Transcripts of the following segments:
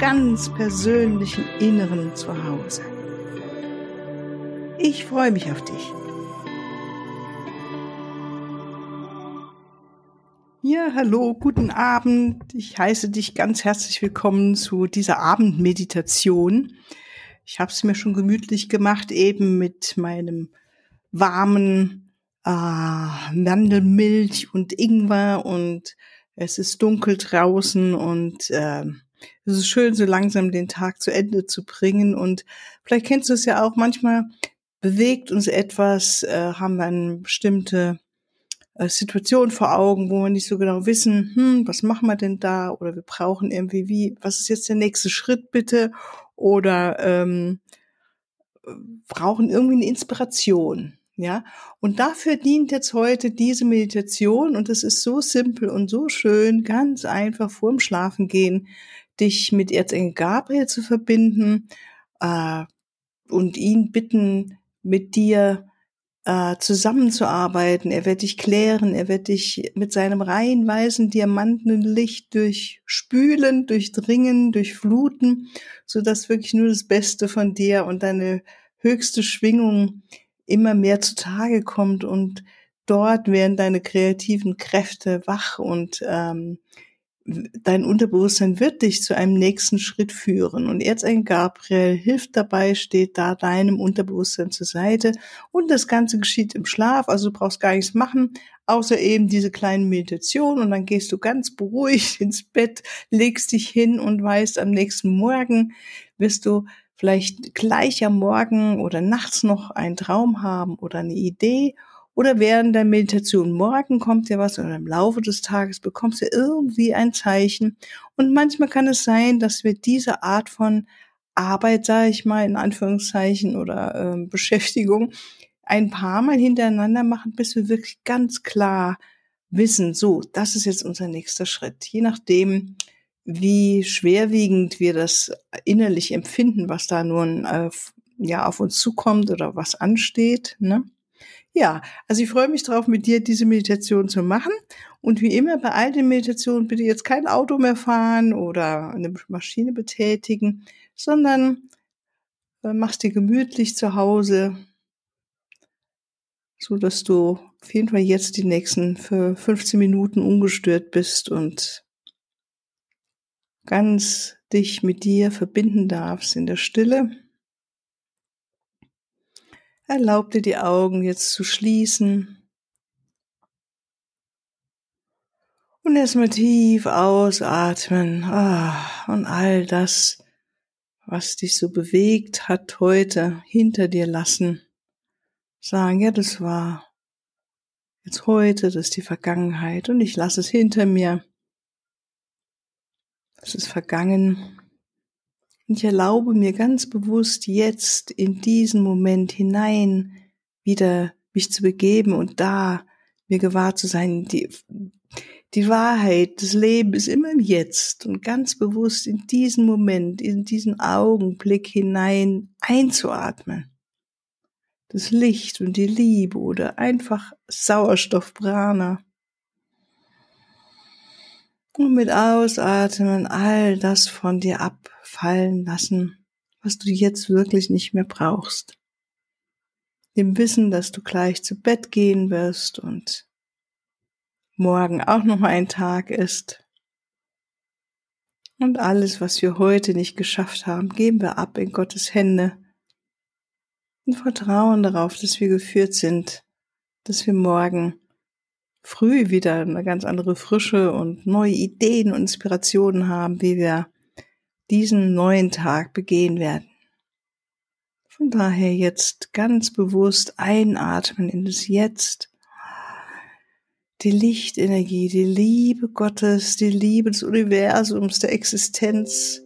ganz persönlichen Inneren zu Hause. Ich freue mich auf dich. Ja, hallo, guten Abend. Ich heiße dich ganz herzlich willkommen zu dieser Abendmeditation. Ich habe es mir schon gemütlich gemacht, eben mit meinem warmen äh, Mandelmilch und Ingwer und es ist dunkel draußen und äh, es ist schön, so langsam den Tag zu Ende zu bringen. Und vielleicht kennst du es ja auch, manchmal bewegt uns etwas, äh, haben wir eine bestimmte äh, Situation vor Augen, wo wir nicht so genau wissen, hm, was machen wir denn da? Oder wir brauchen irgendwie, wie, was ist jetzt der nächste Schritt bitte? Oder ähm, brauchen irgendwie eine Inspiration. Ja, und dafür dient jetzt heute diese Meditation und es ist so simpel und so schön, ganz einfach vorm Schlafengehen, dich mit Erzengel Gabriel zu verbinden äh, und ihn bitten, mit dir äh, zusammenzuarbeiten. Er wird dich klären, er wird dich mit seinem rein weißen Diamantenlicht durchspülen, durchdringen, durchfluten, so dass wirklich nur das Beste von dir und deine höchste Schwingung immer mehr zutage kommt und dort werden deine kreativen Kräfte wach und ähm, dein Unterbewusstsein wird dich zu einem nächsten Schritt führen. Und Erzengel Gabriel hilft dabei, steht da deinem Unterbewusstsein zur Seite. Und das Ganze geschieht im Schlaf, also du brauchst gar nichts machen, außer eben diese kleine Meditation. Und dann gehst du ganz beruhigt ins Bett, legst dich hin und weißt, am nächsten Morgen wirst du vielleicht gleich am Morgen oder nachts noch einen Traum haben oder eine Idee oder während der Meditation morgen kommt dir was oder im Laufe des Tages bekommst du irgendwie ein Zeichen. Und manchmal kann es sein, dass wir diese Art von Arbeit, sage ich mal, in Anführungszeichen oder äh, Beschäftigung ein paar Mal hintereinander machen, bis wir wirklich ganz klar wissen, so, das ist jetzt unser nächster Schritt. Je nachdem, wie schwerwiegend wir das innerlich empfinden, was da nun äh, ja auf uns zukommt oder was ansteht. Ne? Ja, also ich freue mich darauf, mit dir diese Meditation zu machen. Und wie immer bei all den Meditationen bitte jetzt kein Auto mehr fahren oder eine Maschine betätigen, sondern äh, machst dir gemütlich zu Hause, so dass du auf jeden Fall jetzt die nächsten für 15 Minuten ungestört bist und ganz dich mit dir verbinden darfst in der Stille. Erlaub dir die Augen jetzt zu schließen. Und erstmal tief ausatmen. Ah, und all das, was dich so bewegt hat heute, hinter dir lassen. Sagen, ja, das war jetzt heute, das ist die Vergangenheit und ich lasse es hinter mir. Es ist vergangen. Ich erlaube mir ganz bewusst jetzt in diesen Moment hinein wieder mich zu begeben und da mir gewahr zu sein, die, die Wahrheit des Lebens ist immer im Jetzt. Und ganz bewusst in diesen Moment, in diesen Augenblick hinein einzuatmen. Das Licht und die Liebe oder einfach Sauerstoffprana und mit Ausatmen all das von dir abfallen lassen, was du jetzt wirklich nicht mehr brauchst. Dem Wissen, dass du gleich zu Bett gehen wirst und morgen auch noch mal ein Tag ist. Und alles, was wir heute nicht geschafft haben, geben wir ab in Gottes Hände und vertrauen darauf, dass wir geführt sind, dass wir morgen früh wieder eine ganz andere Frische und neue Ideen und Inspirationen haben, wie wir diesen neuen Tag begehen werden. Von daher jetzt ganz bewusst einatmen in das Jetzt. Die Lichtenergie, die Liebe Gottes, die Liebe des Universums, der Existenz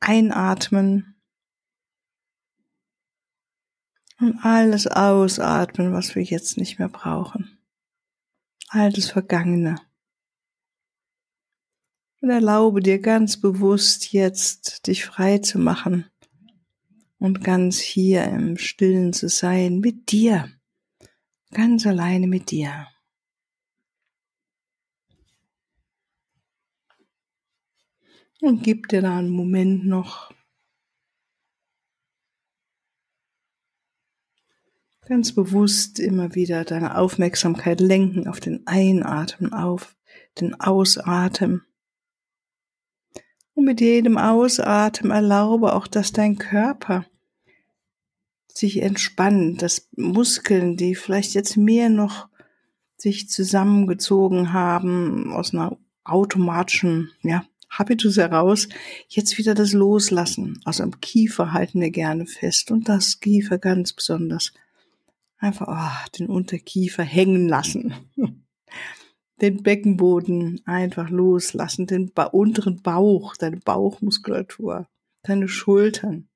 einatmen und alles ausatmen, was wir jetzt nicht mehr brauchen. All das Vergangene. Und erlaube dir ganz bewusst jetzt, dich frei zu machen und ganz hier im Stillen zu sein mit dir. Ganz alleine mit dir. Und gib dir da einen Moment noch ganz bewusst immer wieder deine Aufmerksamkeit lenken auf den Einatmen, auf den Ausatmen. Und mit jedem Ausatmen erlaube auch, dass dein Körper sich entspannt, dass Muskeln, die vielleicht jetzt mehr noch sich zusammengezogen haben aus einer automatischen, ja, Habitus heraus, jetzt wieder das Loslassen. Also am Kiefer halten wir gerne fest und das Kiefer ganz besonders. Einfach oh, den Unterkiefer hängen lassen. den Beckenboden einfach loslassen, den ba unteren Bauch, deine Bauchmuskulatur, deine Schultern,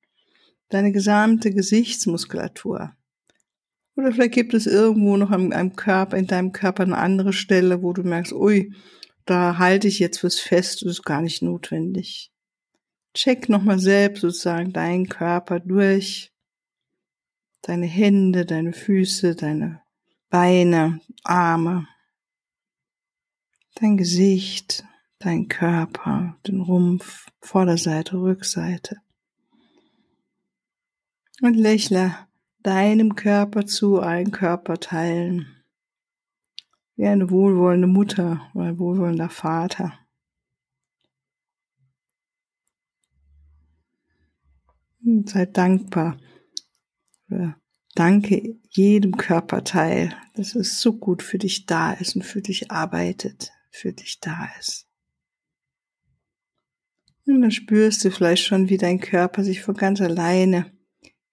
deine gesamte Gesichtsmuskulatur. Oder vielleicht gibt es irgendwo noch in einem Körper, in deinem Körper eine andere Stelle, wo du merkst, ui, da halte ich jetzt was fest, das ist gar nicht notwendig. Check nochmal selbst sozusagen deinen Körper durch, deine Hände, deine Füße, deine Beine, Arme, dein Gesicht, dein Körper, den Rumpf, Vorderseite, Rückseite. Und lächle deinem Körper zu allen Körperteilen, wie eine wohlwollende Mutter oder ein wohlwollender Vater. Und sei dankbar. Oder danke jedem Körperteil, dass es so gut für dich da ist und für dich arbeitet für dich da ist. Und dann spürst du vielleicht schon, wie dein Körper sich von ganz alleine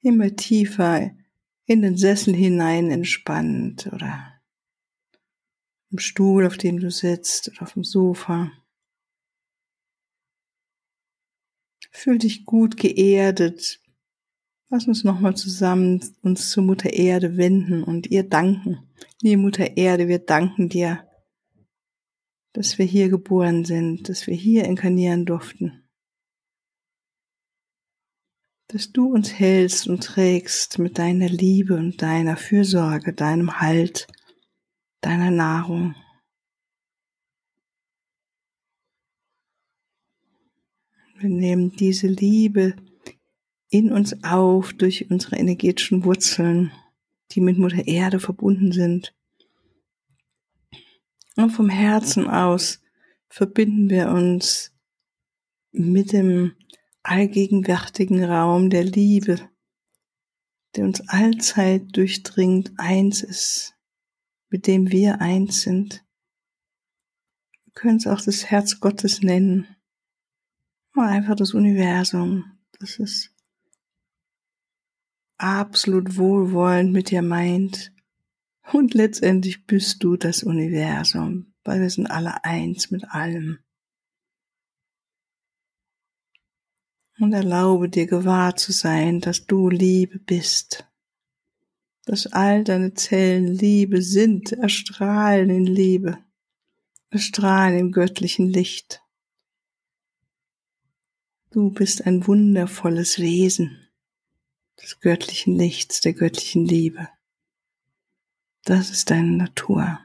immer tiefer in den Sessel hinein entspannt oder im Stuhl, auf dem du sitzt oder auf dem Sofa. Fühl dich gut geerdet. Lass uns nochmal zusammen uns zur Mutter Erde wenden und ihr danken. Liebe Mutter Erde, wir danken dir dass wir hier geboren sind, dass wir hier inkarnieren durften. Dass du uns hältst und trägst mit deiner Liebe und deiner Fürsorge, deinem Halt, deiner Nahrung. Wir nehmen diese Liebe in uns auf durch unsere energetischen Wurzeln, die mit Mutter Erde verbunden sind. Und vom Herzen aus verbinden wir uns mit dem allgegenwärtigen Raum der Liebe, der uns allzeit durchdringt, eins ist, mit dem wir eins sind. Wir können es auch das Herz Gottes nennen. Einfach das Universum. Das ist absolut wohlwollend mit dir meint. Und letztendlich bist du das Universum, weil wir sind alle eins mit allem. Und erlaube dir gewahr zu sein, dass du Liebe bist, dass all deine Zellen Liebe sind, erstrahlen in Liebe, erstrahlen im göttlichen Licht. Du bist ein wundervolles Wesen des göttlichen Lichts, der göttlichen Liebe. Das ist deine Natur.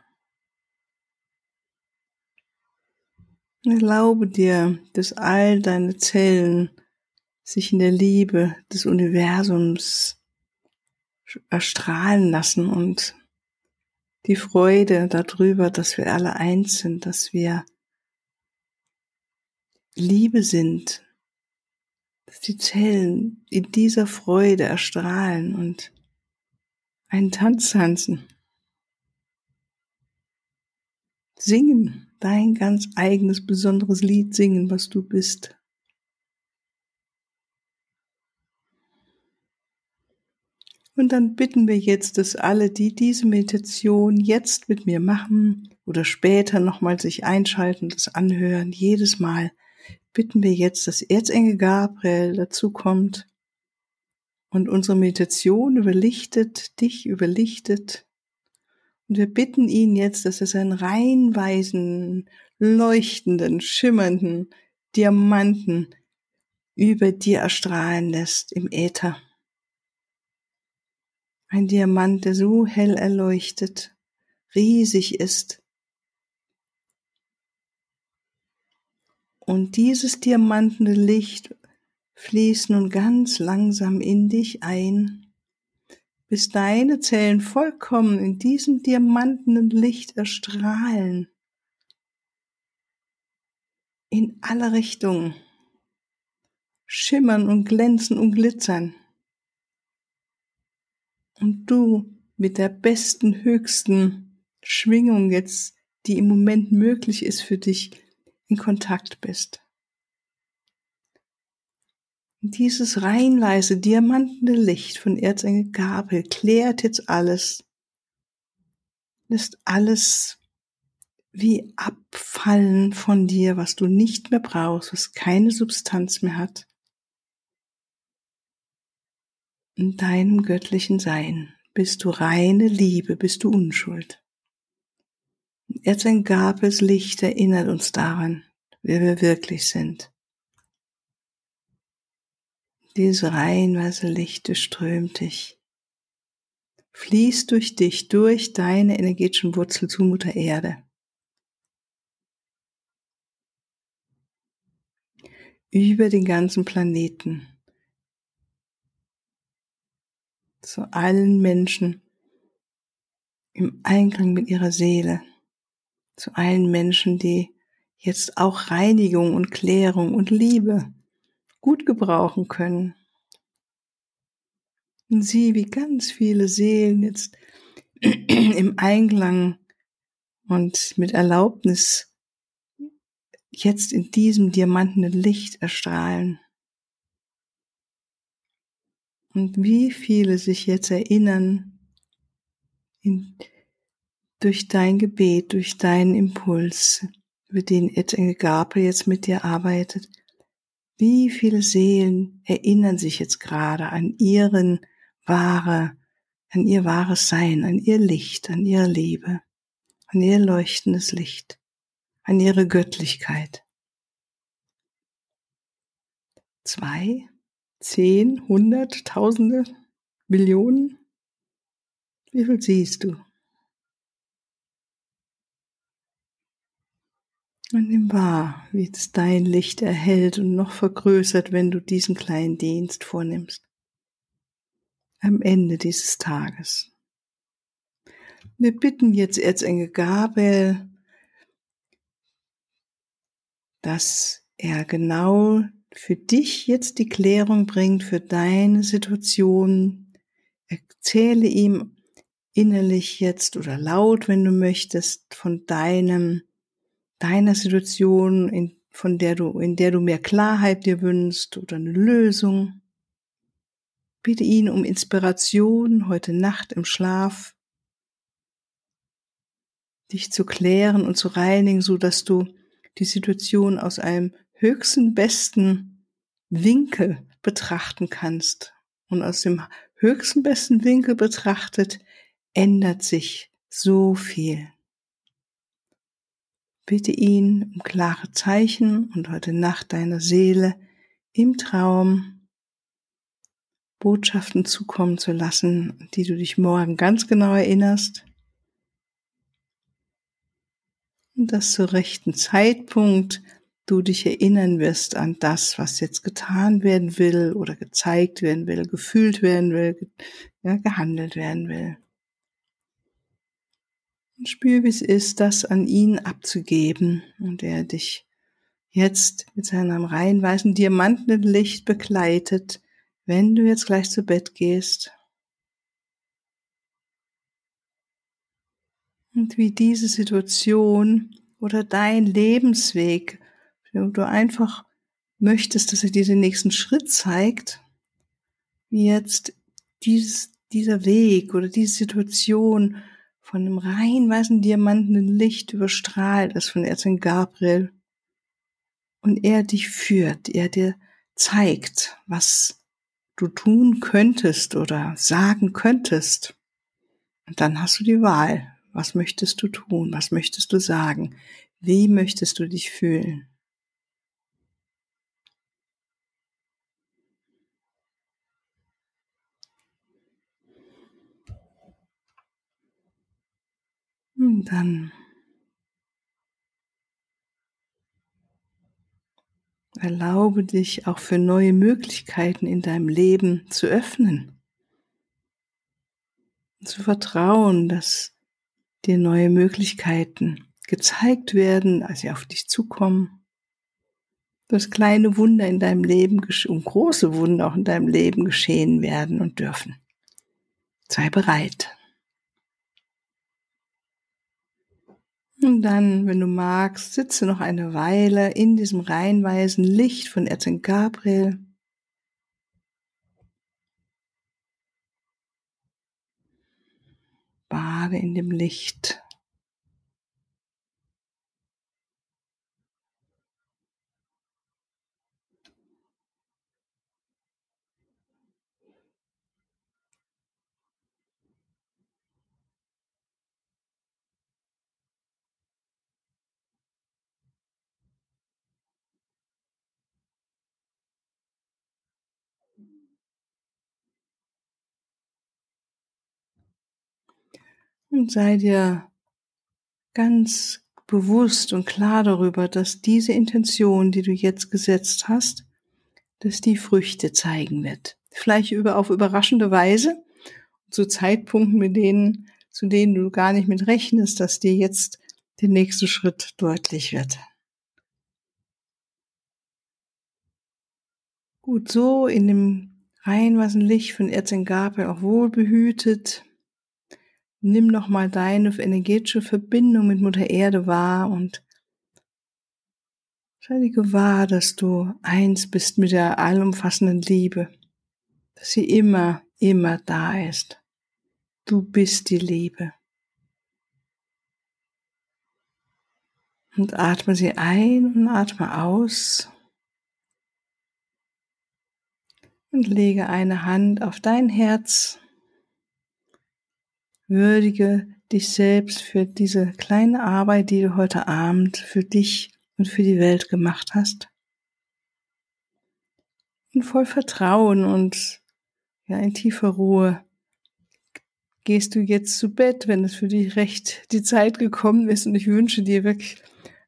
Erlaube dir, dass all deine Zellen sich in der Liebe des Universums erstrahlen lassen und die Freude darüber, dass wir alle eins sind, dass wir Liebe sind, dass die Zellen in dieser Freude erstrahlen und einen Tanz tanzen singen, dein ganz eigenes, besonderes Lied singen, was du bist. Und dann bitten wir jetzt, dass alle, die diese Meditation jetzt mit mir machen oder später nochmal sich einschalten, das anhören, jedes Mal bitten wir jetzt, dass Erzengel Gabriel dazu kommt und unsere Meditation überlichtet, dich überlichtet. Und wir bitten ihn jetzt, dass er seinen reinweisen, leuchtenden, schimmernden Diamanten über dir erstrahlen lässt im Äther. Ein Diamant, der so hell erleuchtet, riesig ist. Und dieses diamantene Licht fließt nun ganz langsam in dich ein, bis deine Zellen vollkommen in diesem diamantenen Licht erstrahlen. In alle Richtungen schimmern und glänzen und glitzern. Und du mit der besten, höchsten Schwingung jetzt, die im Moment möglich ist für dich, in Kontakt bist. Dieses reinweise, diamantene Licht von Erzengel Gabriel klärt jetzt alles, lässt alles wie abfallen von dir, was du nicht mehr brauchst, was keine Substanz mehr hat. In deinem göttlichen Sein bist du reine Liebe, bist du Unschuld. Erzengel Gabriels Licht erinnert uns daran, wer wir wirklich sind. Diese reinweise Licht strömt dich, fließt durch dich, durch deine energetischen Wurzel zu Mutter Erde. Über den ganzen Planeten. Zu allen Menschen im Einklang mit ihrer Seele. Zu allen Menschen, die jetzt auch Reinigung und Klärung und Liebe gut gebrauchen können. Und sieh, wie ganz viele Seelen jetzt im Einklang und mit Erlaubnis jetzt in diesem diamantenen Licht erstrahlen. Und wie viele sich jetzt erinnern, in, durch dein Gebet, durch deinen Impuls, über den Erzengel Gabriel jetzt mit dir arbeitet, wie viele Seelen erinnern sich jetzt gerade an ihren wahre, an ihr wahres Sein, an ihr Licht, an ihre Liebe, an ihr leuchtendes Licht, an ihre Göttlichkeit. Zwei, zehn, hundert, tausende, Millionen? Wie viel siehst du? Und nimm wahr, wie es dein Licht erhält und noch vergrößert, wenn du diesen kleinen Dienst vornimmst. Am Ende dieses Tages. Wir bitten jetzt Erzengel Gabriel, dass er genau für dich jetzt die Klärung bringt für deine Situation. Erzähle ihm innerlich jetzt oder laut, wenn du möchtest, von deinem deiner Situation, in, von der du, in der du mehr Klarheit dir wünschst oder eine Lösung. Bitte ihn um Inspiration heute Nacht im Schlaf, dich zu klären und zu reinigen, so dass du die Situation aus einem höchsten besten Winkel betrachten kannst. Und aus dem höchsten besten Winkel betrachtet ändert sich so viel. Bitte ihn um klare Zeichen und heute Nacht deiner Seele im Traum Botschaften zukommen zu lassen, die du dich morgen ganz genau erinnerst. Und dass zur rechten Zeitpunkt du dich erinnern wirst an das, was jetzt getan werden will oder gezeigt werden will, gefühlt werden will, ja, gehandelt werden will. Und spür, wie es ist, das an ihn abzugeben und er dich jetzt mit seinem rein weißen diamantenen Licht begleitet, wenn du jetzt gleich zu Bett gehst. Und wie diese Situation oder dein Lebensweg, wo du einfach möchtest, dass er dir den nächsten Schritt zeigt, wie jetzt dieses, dieser Weg oder diese Situation von einem rein weißen diamantenen Licht überstrahlt ist von Erzengel Gabriel und er dich führt, er dir zeigt, was du tun könntest oder sagen könntest. Und dann hast du die Wahl. Was möchtest du tun? Was möchtest du sagen? Wie möchtest du dich fühlen? Und dann erlaube dich auch für neue Möglichkeiten in deinem Leben zu öffnen. Zu vertrauen, dass dir neue Möglichkeiten gezeigt werden, als sie auf dich zukommen. Dass kleine Wunder in deinem Leben und große Wunder auch in deinem Leben geschehen werden und dürfen. Sei bereit. Und dann, wenn du magst, sitze noch eine Weile in diesem reinweisen Licht von Erzengel Gabriel. Bade in dem Licht. Und sei dir ganz bewusst und klar darüber, dass diese Intention, die du jetzt gesetzt hast, dass die Früchte zeigen wird. Vielleicht über, auf überraschende Weise, zu Zeitpunkten, mit denen, zu denen du gar nicht mit rechnest, dass dir jetzt der nächste Schritt deutlich wird. Gut, so in dem reinwassen Licht von Erzengabe auch wohlbehütet, nimm noch mal deine energetische Verbindung mit Mutter Erde wahr und sei dir gewahr, dass du eins bist mit der allumfassenden Liebe, dass sie immer, immer da ist. Du bist die Liebe. Und atme sie ein und atme aus. Und lege eine Hand auf dein Herz Würdige dich selbst für diese kleine Arbeit, die du heute Abend für dich und für die Welt gemacht hast. Und voll Vertrauen und ja, in tiefer Ruhe gehst du jetzt zu Bett, wenn es für dich recht die Zeit gekommen ist. Und ich wünsche dir wirklich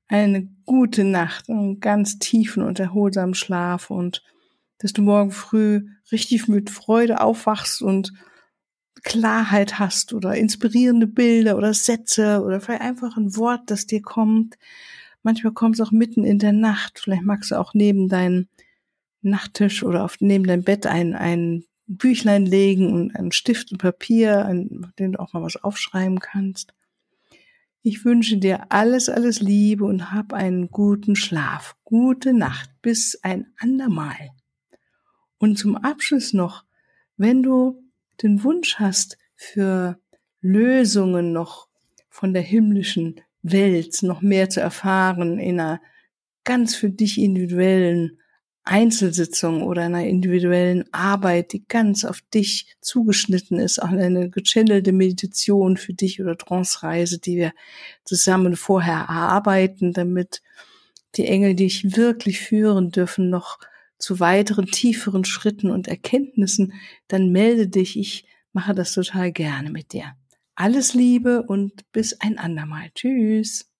eine gute Nacht, einen ganz tiefen und erholsamen Schlaf und dass du morgen früh richtig mit Freude aufwachst und Klarheit hast oder inspirierende Bilder oder Sätze oder vielleicht einfach ein Wort, das dir kommt. Manchmal kommt es auch mitten in der Nacht. Vielleicht magst du auch neben deinem Nachttisch oder auf, neben deinem Bett ein, ein Büchlein legen und einen Stift und Papier, an dem du auch mal was aufschreiben kannst. Ich wünsche dir alles, alles Liebe und hab einen guten Schlaf. Gute Nacht. Bis ein andermal. Und zum Abschluss noch, wenn du den Wunsch hast für Lösungen noch von der himmlischen Welt noch mehr zu erfahren in einer ganz für dich individuellen Einzelsitzung oder einer individuellen Arbeit, die ganz auf dich zugeschnitten ist, auch eine gechannelte Meditation für dich oder Trance-Reise, die wir zusammen vorher erarbeiten, damit die Engel dich wirklich führen dürfen, noch zu weiteren tieferen Schritten und Erkenntnissen, dann melde dich. Ich mache das total gerne mit dir. Alles Liebe und bis ein andermal. Tschüss.